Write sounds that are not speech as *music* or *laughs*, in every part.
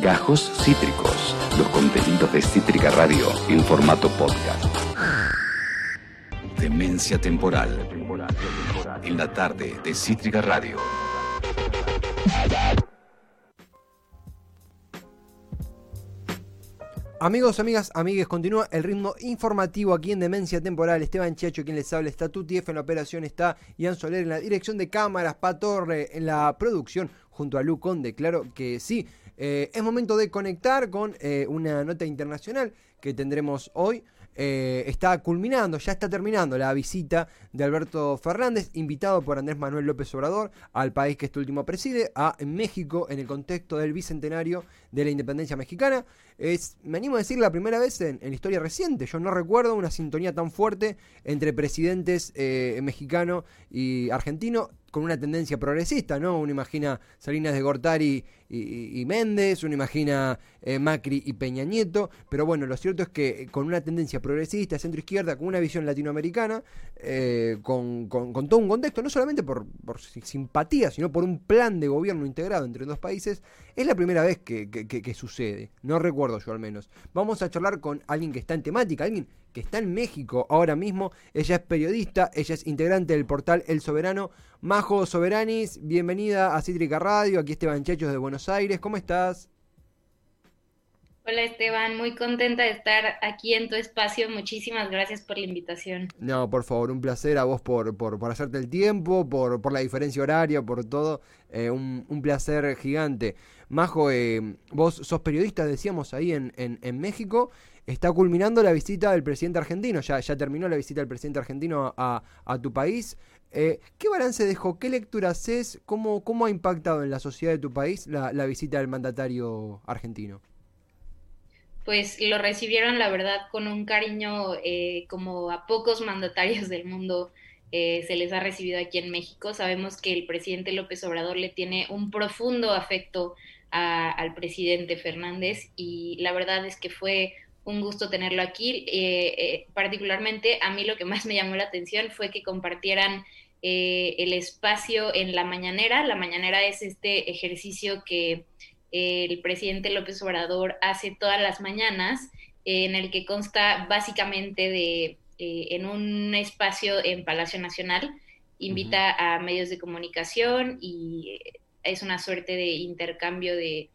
Gajos Cítricos, los contenidos de Cítrica Radio en formato podcast. Demencia temporal. En la tarde de Cítrica Radio. Amigos, amigas, amigues, continúa el ritmo informativo aquí en Demencia Temporal. Esteban Chiacho, quien les habla, está Tuti en la operación, está Ian Soler en la dirección de cámaras, Patorre en la producción, junto a Lu Conde. Claro que sí, eh, es momento de conectar con eh, una nota internacional que tendremos hoy. Eh, está culminando, ya está terminando la visita de Alberto Fernández, invitado por Andrés Manuel López Obrador al país que este último preside, a México, en el contexto del bicentenario de la independencia mexicana. Es, me animo a decir, la primera vez en, la historia reciente. Yo no recuerdo una sintonía tan fuerte entre presidentes mexicano y argentino con una tendencia progresista, ¿no? Uno imagina Salinas de Gortari y, Méndez, uno imagina eh, Macri y Peña Nieto, pero bueno, lo cierto es que con una tendencia progresista, centro-izquierda, con una visión latinoamericana, eh, con, todo un contexto, no solamente por, simpatía, sino por un plan de gobierno integrado entre dos países, es la primera vez que, que sucede, no recuerdo yo al menos. Vamos a charlar con alguien que está en temática, alguien que está en México ahora mismo. Ella es periodista, ella es integrante del portal El Soberano. Majo Soberanis, bienvenida a Cítrica Radio. Aquí Esteban Chechos de Buenos Aires. ¿Cómo estás? Hola Esteban, muy contenta de estar aquí en tu espacio. Muchísimas gracias por la invitación. No, por favor, un placer a vos por, por, hacerte el tiempo, por, por, la diferencia horaria, por todo. Eh, un, placer gigante. Majo, eh, vos sos periodista, decíamos ahí en, en, México está culminando la visita del presidente argentino, ya, ya terminó la visita del presidente argentino a, tu país. Eh, ¿Qué balance dejó? ¿Qué lectura haces? ¿Cómo, ¿Cómo ha impactado en la sociedad de tu país la, visita del mandatario argentino? Pues lo recibieron, la verdad, con un cariño eh, como a pocos mandatarios del mundo eh, se les ha recibido aquí en México. Sabemos que el presidente López Obrador le tiene un profundo afecto al presidente Fernández y la verdad es que fue un gusto tenerlo aquí. Eh, eh, particularmente a mí lo que más me llamó la atención fue que compartieran el espacio en la mañanera. La mañanera es este ejercicio que el presidente López Obrador hace todas las mañanas, en el que consta básicamente de, en un espacio en Palacio Nacional, invita a medios de comunicación y es una suerte de intercambio de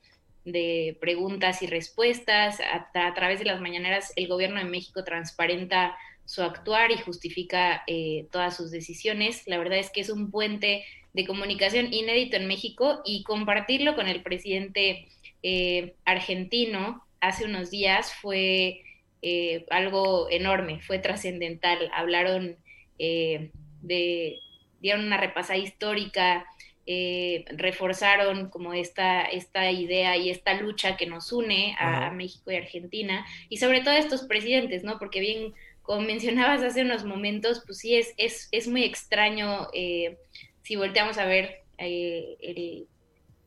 de preguntas y respuestas. A, través de las mañaneras, el gobierno de México transparenta su actuar y justifica eh, todas sus decisiones. La verdad es que es un puente de comunicación inédito en México y compartirlo con el presidente eh, argentino hace unos días fue eh, algo enorme, fue trascendental. Hablaron de, dieron una repasada histórica eh, reforzaron como esta, esta idea y esta lucha que nos une a, México y Argentina, y sobre todo a estos presidentes, ¿no? Porque bien, como mencionabas hace unos momentos, pues sí, es, es, es muy extraño eh, si volteamos a ver eh,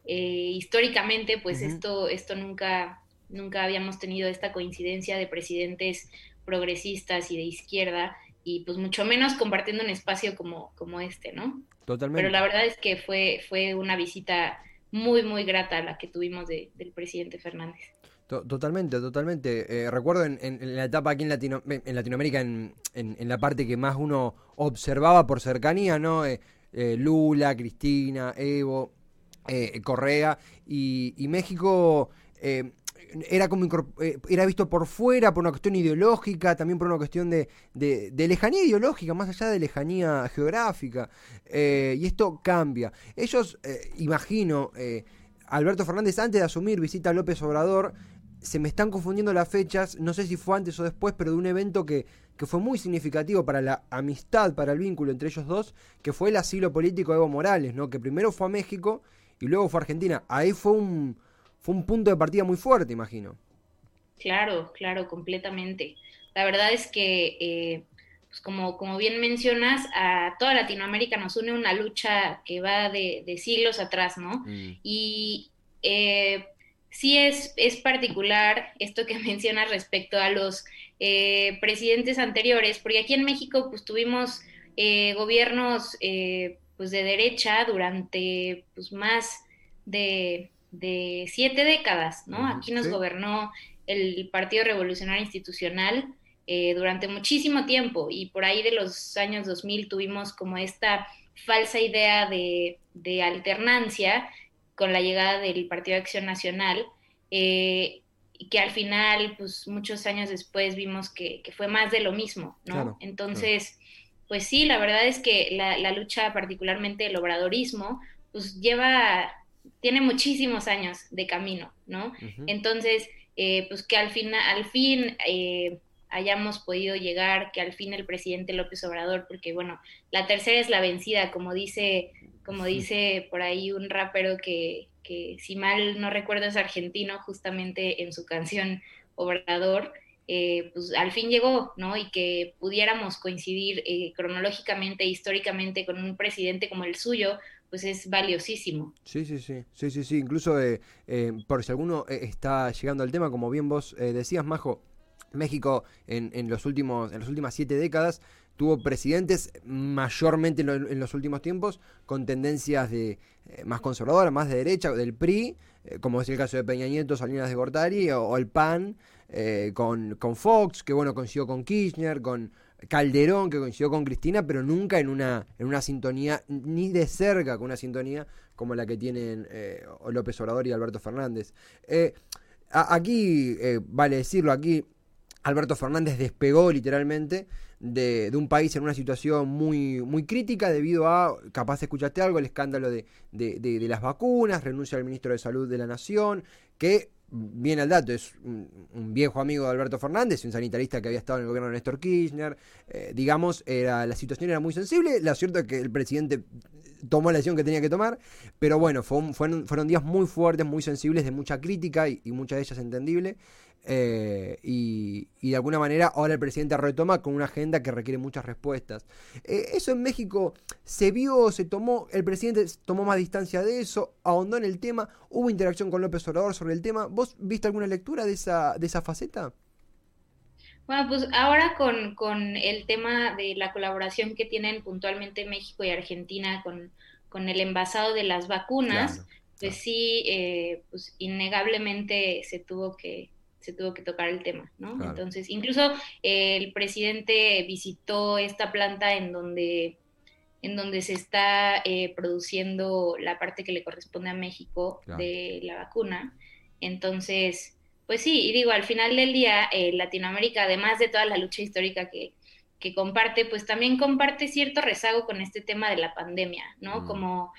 históricamente, pues esto, esto nunca, nunca habíamos tenido esta coincidencia de presidentes progresistas y de izquierda, y pues mucho menos compartiendo un espacio como, como este, ¿no? Totalmente. Pero la verdad es que fue, fue una visita muy, muy grata la que tuvimos del presidente Fernández. Totalmente, totalmente. Eh, recuerdo en, la etapa aquí en, Latino, en Latinoamérica, en, la parte que más uno observaba por cercanía, ¿no? Eh, eh, Lula, Cristina, Evo, Correa y, y México era como eh, era visto por fuera por una cuestión ideológica, también por una cuestión de, de, lejanía ideológica, más allá de lejanía geográfica. Eh, y esto cambia. Ellos, eh, imagino, Alberto Fernández antes de asumir visita a López Obrador, se me están confundiendo las fechas, no sé si fue antes o después, pero de un evento que, que fue muy significativo para la amistad, para el vínculo entre ellos dos, que fue el asilo político de Evo Morales, ¿no? que primero fue a México y luego fue a Argentina. Ahí fue un fue un punto de partida muy fuerte, imagino. Claro, claro, completamente. La verdad es que, eh, pues como, como bien mencionas, a toda Latinoamérica nos une una lucha que va de, siglos atrás, ¿no? Mm. Y eh, sí es, es particular esto que *laughs* mencionas respecto a los eh, presidentes anteriores, porque aquí en México pues tuvimos gobiernos pues de derecha durante pues más de de siete décadas, ¿no? Aquí nos gobernó el Partido Revolucionario Institucional eh, durante muchísimo tiempo y por ahí de los años 2000 tuvimos como esta falsa idea de, alternancia con la llegada del Partido de Acción Nacional, eh, que al final, pues muchos años después vimos que, fue más de lo mismo, ¿no? Entonces, pues sí, la verdad es que la, lucha, particularmente el obradorismo, pues lleva, tiene muchísimos años de camino, ¿no? Entonces, eh, pues que al, fin, al fin eh, hayamos podido llegar, que al fin el presidente López Obrador, porque bueno, la tercera es la vencida, como dice, como dice por ahí un rapero que, que si mal no recuerdo es argentino, justamente en su canción Obrador, eh, pues al fin llegó, ¿no? Y que pudiéramos coincidir eh, cronológicamente, históricamente con un presidente como el suyo, pues es valiosísimo. Sí, sí, sí, sí, sí, sí. Incluso eh, por si alguno está llegando al tema, como bien vos decías, Majo, México en, en, los últimos, en las últimas siete décadas tuvo presidentes mayormente en, los últimos tiempos con tendencias de más conservadoras, más de derecha, del PRI, como es el caso de Peña Nieto, Salinas de Gortari o el PAN. Eh, con, con, Fox, que bueno, coincidió con Kirchner, con Calderón, que coincidió con Cristina, pero nunca en una, en una sintonía, ni de cerca con una sintonía como la que tienen eh, López Obrador y Alberto Fernández. Eh, aquí, vale decirlo, aquí Alberto Fernández despegó literalmente de, un país en una situación muy, muy crítica debido a, capaz escuchaste algo, el escándalo de, de, de las vacunas, renuncia al ministro de Salud de la Nación, que bien al dato, es un, viejo amigo de Alberto Fernández, un sanitarista que había estado en el gobierno de Néstor Kirchner. Eh, digamos, la situación era muy sensible. Lo cierto es que el presidente tomó la decisión que tenía que tomar, pero bueno, fueron, días muy fuertes, muy sensibles, de mucha crítica y, y muchas de ellas entendible. Eh, y, de alguna manera ahora el presidente retoma con una agenda que requiere muchas respuestas. Eh, eso en México se vio, se tomó, el presidente tomó más distancia de eso, ahondó en el tema, hubo interacción con López Obrador sobre el tema. ¿Vos viste alguna lectura de esa, de esa faceta? Bueno, pues ahora con, con el tema de la colaboración que tienen puntualmente México y Argentina con, con el envasado de las vacunas, pues sí, eh, pues innegablemente se tuvo que, se tuvo que tocar el tema, ¿no? Entonces, incluso eh, el presidente visitó esta planta en donde, en donde se está eh, produciendo la parte que le corresponde a México de la vacuna. Entonces, pues sí, y digo, al final del día, eh, Latinoamérica, además de toda la lucha histórica que, que comparte, pues también comparte cierto rezago con este tema de la pandemia, ¿no? Mm. Como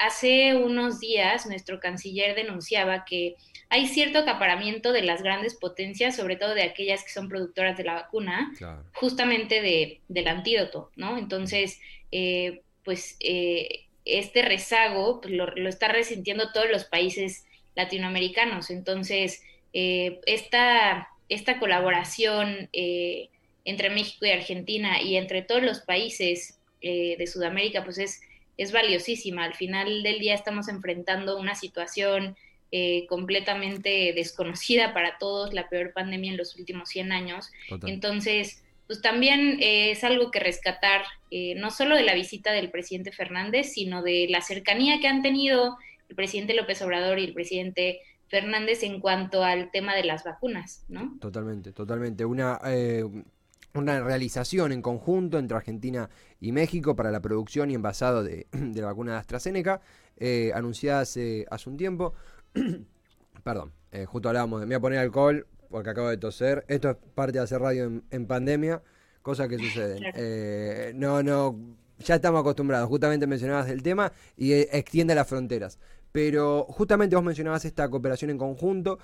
hace unos días nuestro canciller denunciaba que hay cierto acaparamiento de las grandes potencias, sobre todo de aquellas que son productoras de la vacuna, justamente de, del antídoto, ¿no? Entonces, eh, pues eh, este rezago pues, lo, está resintiendo todos los países latinoamericanos. Entonces, eh, esta, esta colaboración entre México y Argentina y entre todos los países de Sudamérica, pues es, es valiosísima. Al final del día estamos enfrentando una situación eh, completamente desconocida para todos, la peor pandemia en los últimos 100 años. Entonces, pues también eh, es algo que rescatar, eh, no solo de la visita del presidente Fernández, sino de la cercanía que han tenido el presidente López Obrador y el presidente Fernández en cuanto al tema de las vacunas, ¿no? Totalmente, totalmente. Una, una realización en conjunto entre Argentina y México para la producción y envasado de, *clears throat* de la vacuna de AstraZeneca, anunciada hace, hace un tiempo. *clears throat* Perdón, eh, justo hablábamos de me voy a poner alcohol porque acabo de toser. Esto es parte de hacer radio en, pandemia, cosas que suceden. *laughs* Eh, no, no, ya estamos acostumbrados. Justamente mencionabas el tema y eh, extiende las fronteras. Pero justamente vos mencionabas esta cooperación en conjunto.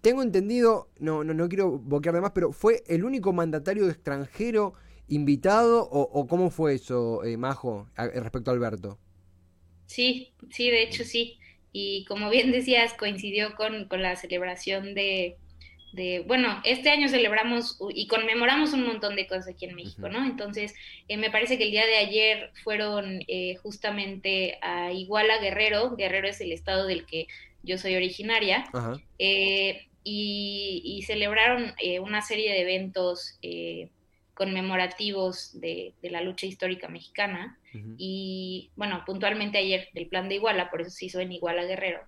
tengo entendido, no, no, no quiero boquear de más, pero ¿fue el único mandatario extranjero invitado o, o cómo fue eso, Majo, respecto a Alberto? Sí, sí, de hecho sí y como bien decías, coincidió con, la celebración de, bueno, este año celebramos y conmemoramos un montón de cosas aquí en México, ¿no? Entonces, eh, me parece que el día de ayer fueron eh, justamente a Iguala Guerrero, Guerrero es el estado del que yo soy originaria, eh, y, y, celebraron una serie de eventos conmemorativos de, la lucha histórica mexicana. Y bueno, puntualmente ayer del plan de Iguala, por eso se hizo en Iguala Guerrero.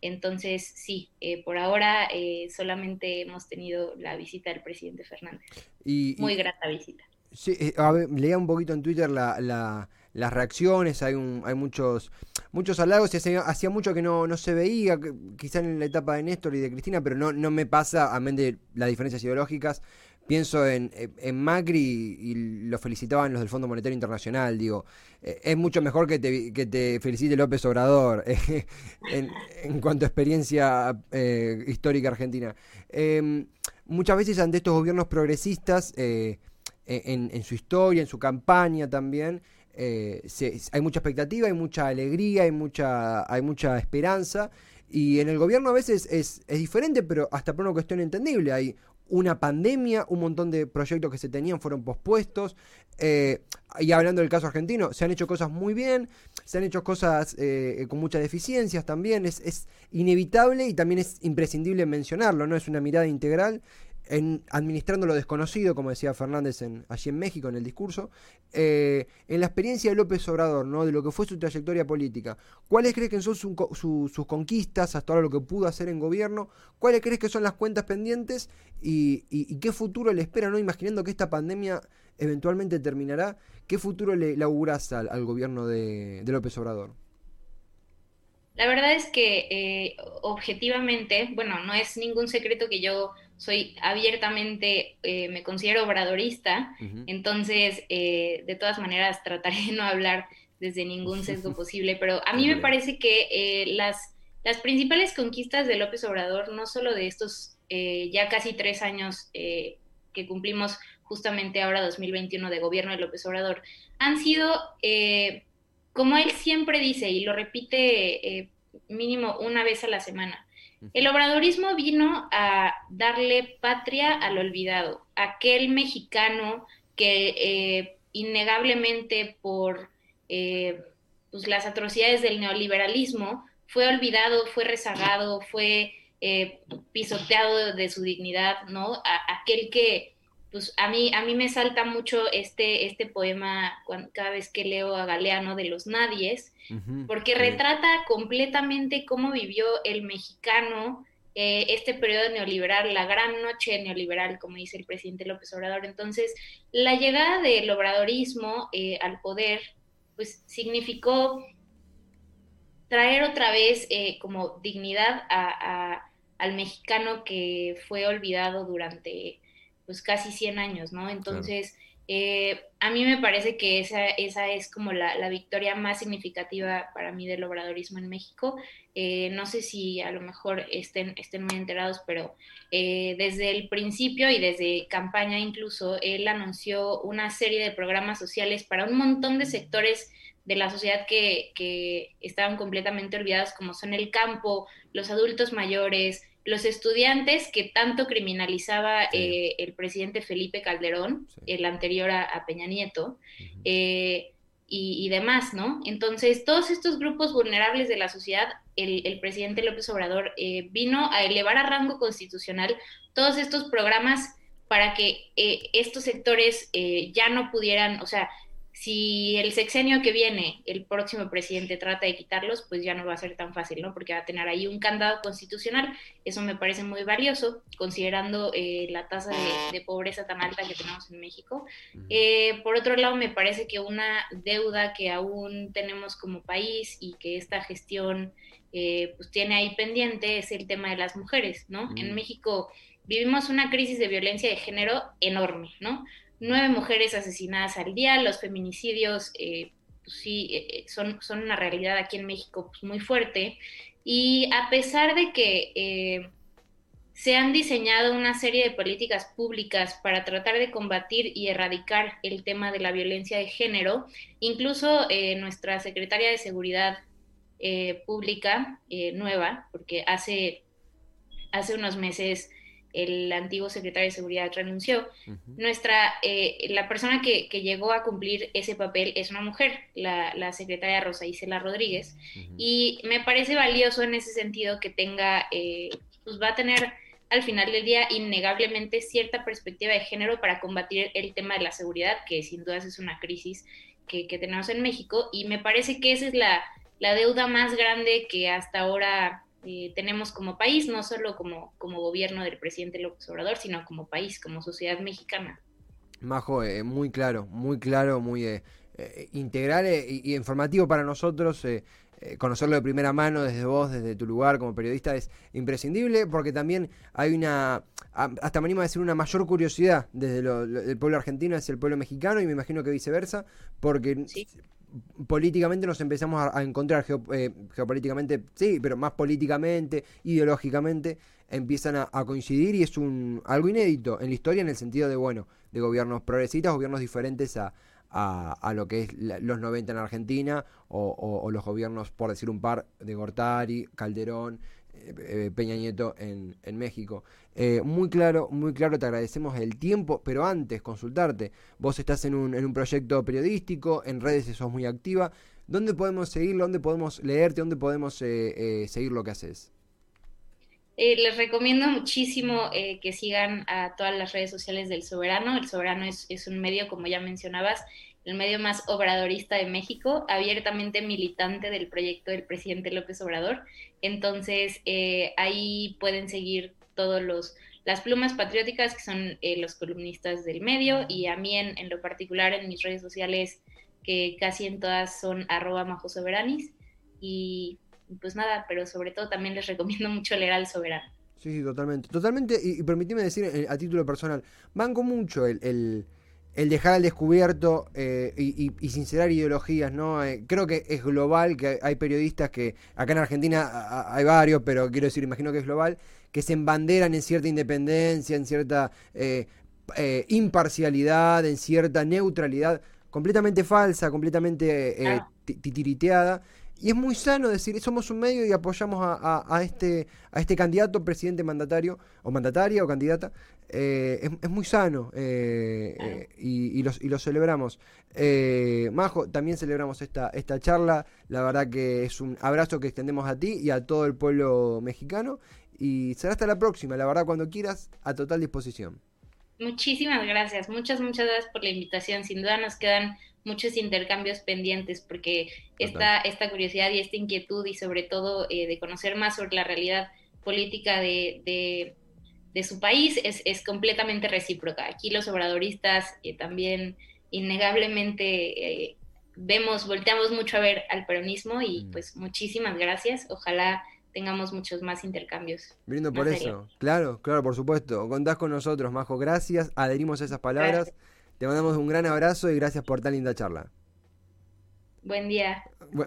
Entonces, sí, eh, por ahora eh, solamente hemos tenido la visita del presidente Fernández. Y, Muy grata visita. Sí, eh, a ver, leía un poquito en Twitter la, la, las reacciones, hay, un, hay muchos muchos halagos, y hacía, mucho que no, no se veía, quizá en la etapa de Néstor y de Cristina, pero no, no me pasa, a menos de las diferencias ideológicas, pienso en, en Macri y, lo felicitaban los del Fondo Monetario Internacional, digo, eh, es mucho mejor que te, que te felicite López Obrador *laughs* eh, en, cuanto a experiencia eh, histórica argentina. Em, muchas veces ante estos gobiernos progresistas, en, en, su historia, en su campaña también, hay mucha expectativa, hay mucha alegría, hay mucha, hay mucha esperanza. Y en el gobierno a veces es, diferente, pero hasta por una cuestión entendible. Hay una pandemia, un montón de proyectos que se tenían fueron pospuestos. Eh, y hablando del caso argentino, se han hecho cosas muy bien, se han hecho cosas eh, con muchas deficiencias también. Es, es, inevitable y también es imprescindible mencionarlo, ¿no? Es una mirada integral administrando lo desconocido, como decía Fernández en, allí en México en el discurso, eh, en la experiencia de López Obrador, ¿no? de lo que fue su trayectoria política. ¿Cuáles crees que son sus conquistas hasta ahora lo que pudo hacer en gobierno? ¿Cuáles crees que son las cuentas pendientes? ¿Y, qué futuro le espera, ¿no? imaginando que esta pandemia eventualmente terminará? ¿Qué futuro le, le auguras al, gobierno de, López Obrador? La verdad es que eh, objetivamente, bueno, no es ningún secreto que yo soy abiertamente, eh, me considero obradorista, entonces eh, de todas maneras trataré de no hablar desde ningún sesgo *laughs* posible, pero a mí me parece que eh, las, las principales conquistas de López Obrador, no solo de estos ya casi tres años que cumplimos justamente ahora 2021 de gobierno de López Obrador, han sido, como él siempre dice y lo repite mínimo una vez a la semana, el obradorismo vino a darle patria al olvidado, aquel mexicano que eh, innegablemente por eh, pues, las atrocidades del neoliberalismo fue olvidado, fue rezagado, fue eh, pisoteado de su dignidad, ¿no? aquel que pues a mí, a mí me salta mucho este, este poema cada vez que leo a Galeano de los Nadies, porque retrata completamente cómo vivió el mexicano eh, este periodo neoliberal, la gran noche neoliberal, como dice el presidente López Obrador. Entonces, la llegada del obradorismo eh, al poder, pues significó traer otra vez eh, como dignidad al mexicano que fue olvidado durante pues casi 100 años, ¿no? Entonces, eh, a mí me parece que esa, esa es como la, victoria más significativa para mí del obradorismo en México. Eh, no sé si a lo mejor estén, estén muy enterados, pero eh, desde el principio y desde campaña incluso, él anunció una serie de programas sociales para un montón de sectores de la sociedad que, que estaban completamente olvidados, como son el campo, los adultos mayores, los estudiantes que tanto criminalizaba eh, el presidente Felipe Calderón, el anterior a, Peña Nieto, eh, y, demás, ¿no? Entonces, todos estos grupos vulnerables de la sociedad, el, presidente López Obrador eh, vino a elevar a rango constitucional todos estos programas para que estos sectores ya no pudieran, o sea, si el sexenio que viene, el próximo presidente trata de quitarlos, pues ya no va a ser tan fácil, ¿no? Porque va a tener ahí un candado constitucional. Eso me parece muy valioso, considerando eh, la tasa de, pobreza tan alta que tenemos en México. Eh, por otro lado, me parece que una deuda que aún tenemos como país y que esta gestión eh, pues tiene ahí pendiente es el tema de las mujeres, ¿no? En México vivimos una crisis de violencia de género enorme, ¿no? Nueve mujeres asesinadas al día, los feminicidios eh, pues sí eh, eh, son, son una realidad aquí en México pues, muy fuerte. Y a pesar de que se han diseñado una serie de políticas públicas para tratar de combatir y erradicar el tema de la violencia de género, incluso nuestra secretaria de Seguridad Pública nueva, porque hace, hace unos meses el antiguo secretario de Seguridad renunció. Nuestra, eh, la persona que, llegó a cumplir ese papel es una mujer, la, secretaria Rosa Isela Rodríguez, y me parece valioso en ese sentido que tenga, eh, pues va a tener al final del día innegablemente cierta perspectiva de género para combatir el tema de la seguridad, que sin dudas es una crisis que, tenemos en México, y me parece que esa es la, la deuda más grande que hasta ahora eh, tenemos como país, no solo como, como gobierno del presidente López Obrador, sino como país, como sociedad mexicana. Majo, eh, muy claro, muy claro, muy eh, integral y, informativo para nosotros. conocerlo de primera mano desde vos, desde tu lugar como periodista es imprescindible porque también hay una, hasta me animo a decir, una mayor curiosidad desde el pueblo argentino hacia el pueblo mexicano y me imagino que viceversa, porque políticamente nos empezamos a, encontrar, eh, geopolíticamente, sí, pero más políticamente, ideológicamente, empiezan a, coincidir y es un algo inédito en la historia en el sentido de, bueno, de gobiernos progresistas, gobiernos diferentes a, a, lo que es los 90 en Argentina o, los gobiernos, por decir un par, de Gortari, Calderón, Peña Nieto en, en México. Eh, muy claro, muy claro, te agradecemos el tiempo, pero antes consultarte, vos estás en un, en un proyecto periodístico, en redes sos muy activa, ¿dónde podemos seguirlo? ¿Dónde podemos leerte? ¿Dónde podemos seguir lo que haces? les recomiendo muchísimo que sigan a todas las redes sociales del Soberano. El Soberano es, es, un medio, como ya mencionabas, el medio más obradorista de México, abiertamente militante del proyecto del presidente López Obrador. Entonces, eh, ahí pueden seguir todos los las plumas patrióticas que son eh, los columnistas del medio y a mí en, lo particular en mis redes sociales que casi en todas son arroba y pues nada, pero sobre todo también les recomiendo mucho leer al soberano. Sí, sí, totalmente. Totalmente, y, y decir eh, a título personal, banco mucho el el dejar al descubierto eh, y, sincerar ideologías, ¿no? Eh, creo que es global, que hay periodistas que, acá en Argentina hay varios, pero quiero decir, imagino que es global, que se embanderan en cierta independencia, en cierta eh, imparcialidad, en cierta neutralidad, completamente falsa, completamente titiriteada. Y es muy sano decir, somos un medio y apoyamos a, este, a este candidato, presidente mandatario, o mandataria o candidata. Eh, es, muy sano eh, eh, y, y, lo celebramos. Majo, también celebramos esta, esta charla. La verdad que es un abrazo que extendemos a ti y a todo el pueblo mexicano. Y será hasta la próxima. La verdad, cuando quieras, a total disposición. Muchísimas gracias. Muchas, muchas gracias por la invitación. Sin duda nos quedan muchos intercambios pendientes porque esta, esta curiosidad y esta inquietud y sobre todo eh, de conocer más sobre la realidad política de, de, su país es, es, completamente recíproca. Aquí los obradoristas eh, también innegablemente eh, vemos, volteamos mucho a ver al peronismo y mm. pues muchísimas gracias. Ojalá tengamos muchos más intercambios. Brindo por eso. Claro, claro, por supuesto. Contás con nosotros, Majo. Gracias. Adherimos a esas palabras. Te mandamos un gran abrazo y gracias por tan linda charla. Buen día.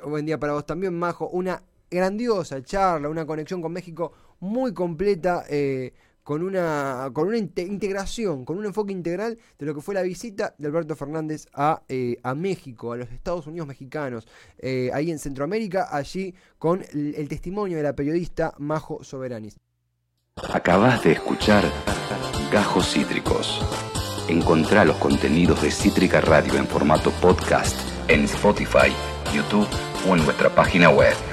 buen día para vos también, Majo. Una grandiosa charla, una conexión con México muy completa, eh, con una, con una integración, con un enfoque integral de lo que fue la visita de Alberto Fernández a, eh, a México, a los Estados Unidos mexicanos, eh, ahí en Centroamérica, allí con el, testimonio de la periodista Majo Soberanis. Acabas de escuchar Gajos Cítricos. Encontrá los contenidos de Cítrica Radio en formato podcast en Spotify, YouTube o en nuestra página web.